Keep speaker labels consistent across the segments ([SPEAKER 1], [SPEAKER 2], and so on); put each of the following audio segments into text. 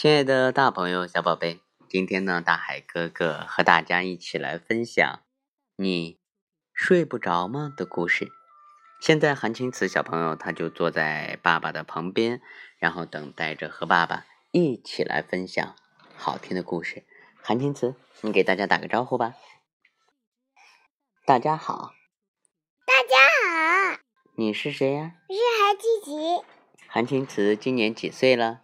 [SPEAKER 1] 亲爱的大朋友、小宝贝，今天呢，大海哥哥和大家一起来分享“你睡不着吗”的故事。现在韩青瓷小朋友他就坐在爸爸的旁边，然后等待着和爸爸一起来分享好听的故事。韩青瓷，你给大家打个招呼吧。大家好。
[SPEAKER 2] 大家好。
[SPEAKER 1] 你是谁呀？
[SPEAKER 2] 我是韩青瓷。
[SPEAKER 1] 韩青瓷今年几岁了？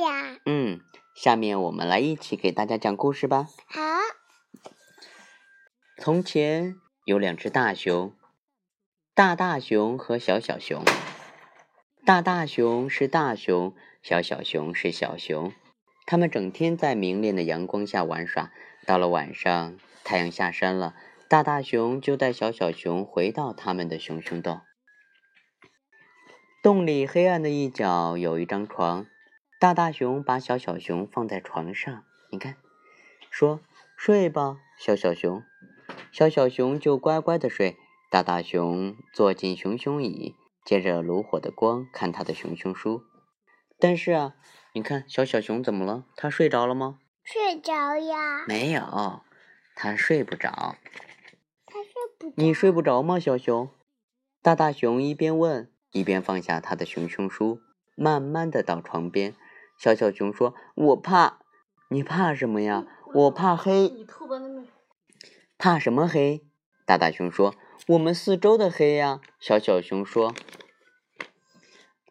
[SPEAKER 2] 呀。
[SPEAKER 1] 嗯，下面我们来一起给大家讲故事吧。
[SPEAKER 2] 好。
[SPEAKER 1] 从前有两只大熊，大大熊和小小熊。大大熊是大熊，小小熊是小熊。他们整天在明亮的阳光下玩耍。到了晚上，太阳下山了，大大熊就带小小熊回到他们的熊熊洞。洞里黑暗的一角有一张床。大大熊把小小熊放在床上，你看，说睡吧，小小熊。小小熊就乖乖的睡。大大熊坐进熊熊椅，借着炉火的光看他的熊熊书。但是啊，你看小小熊怎么了？他睡着了吗？
[SPEAKER 2] 睡着呀。
[SPEAKER 1] 没有，他睡不着。
[SPEAKER 2] 他睡不。
[SPEAKER 1] 你睡不着吗，小熊？大大熊一边问，一边放下他的熊熊书，慢慢的到床边。小小熊说：“我怕，你怕什么呀？我怕黑。怕什么黑？”大大熊说：“我们四周的黑呀。”小小熊说：“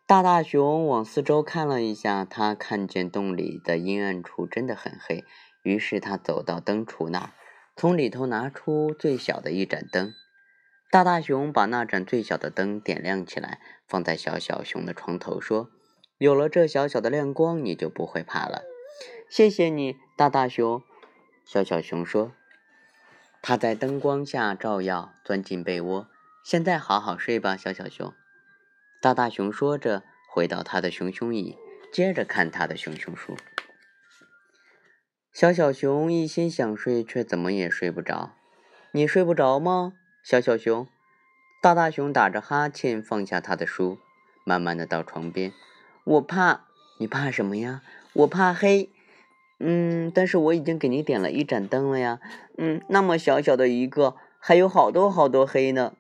[SPEAKER 1] 大大熊往四周看了一下，他看见洞里的阴暗处真的很黑。于是他走到灯橱那儿，从里头拿出最小的一盏灯。大大熊把那盏最小的灯点亮起来，放在小小熊的床头，说。”有了这小小的亮光，你就不会怕了。谢谢你，大大熊。小小熊说：“他在灯光下照耀，钻进被窝。现在好好睡吧，小小熊。”大大熊说着，回到他的熊熊椅，接着看他的熊熊书。小小熊一心想睡，却怎么也睡不着。你睡不着吗，小小熊？大大熊打着哈欠，放下他的书，慢慢的到床边。我怕，你怕什么呀？我怕黑。嗯，但是我已经给你点了一盏灯了呀。嗯，那么小小的一个，还有好多好多黑呢。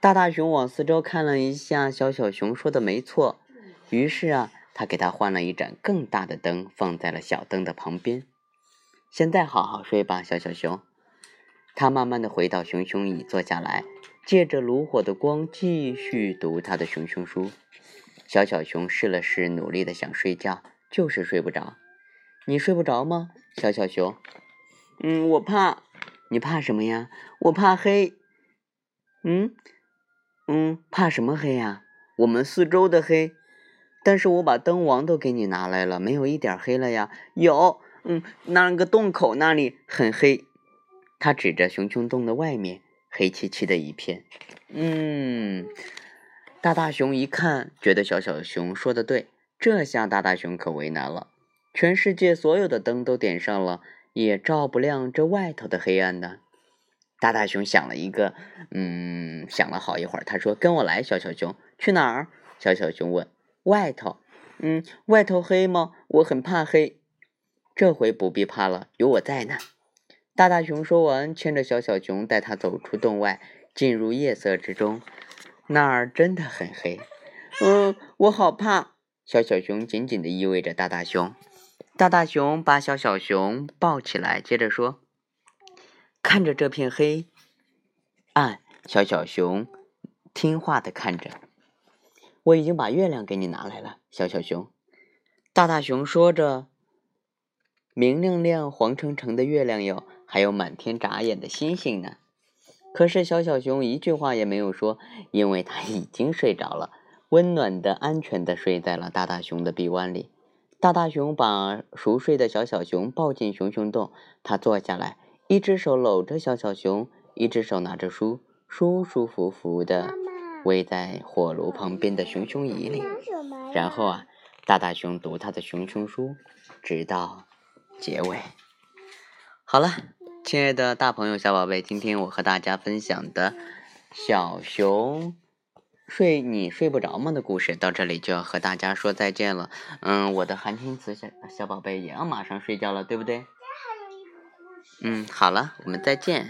[SPEAKER 1] 大大熊往四周看了一下，小小熊说的没错。于是啊，他给他换了一盏更大的灯，放在了小灯的旁边。现在好好睡吧，小小熊。他慢慢的回到熊熊椅坐下来，借着炉火的光继续读他的熊熊书。小小熊试了试，努力的想睡觉，就是睡不着。你睡不着吗，小小熊？嗯，我怕。你怕什么呀？我怕黑。嗯嗯，怕什么黑呀？我们四周的黑。但是我把灯王都给你拿来了，没有一点黑了呀。有，嗯，那个洞口那里很黑。他指着熊熊洞的外面，黑漆漆的一片。嗯。大大熊一看，觉得小小熊说的对，这下大大熊可为难了。全世界所有的灯都点上了，也照不亮这外头的黑暗呢。大大熊想了一个，嗯，想了好一会儿，他说：“跟我来，小小熊，去哪儿？”小小熊问：“外头。”“嗯，外头黑吗？我很怕黑。”“这回不必怕了，有我在呢。”大大熊说完，牵着小小熊，带他走出洞外，进入夜色之中。那儿真的很黑，嗯，我好怕。小小熊紧紧的依偎着大大熊，大大熊把小小熊抱起来，接着说：“看着这片黑暗，小小熊听话的看着。我已经把月亮给你拿来了，小小熊。”大大熊说着，明亮亮、黄澄澄的月亮哟，还有满天眨眼的星星呢。可是小小熊一句话也没有说，因为它已经睡着了，温暖的、安全的睡在了大大熊的臂弯里。大大熊把熟睡的小小熊抱进熊熊洞，他坐下来，一只手搂着小小熊，一只手拿着书，舒舒服服的偎在火炉旁边的熊熊椅里。然后啊，大大熊读他的熊熊书，直到结尾。好了。亲爱的大朋友、小宝贝，今天我和大家分享的《小熊睡你睡不着吗的故事到这里就要和大家说再见了。嗯，我的韩青瓷小小宝贝也要马上睡觉了，对不对？嗯，好了，我们再见。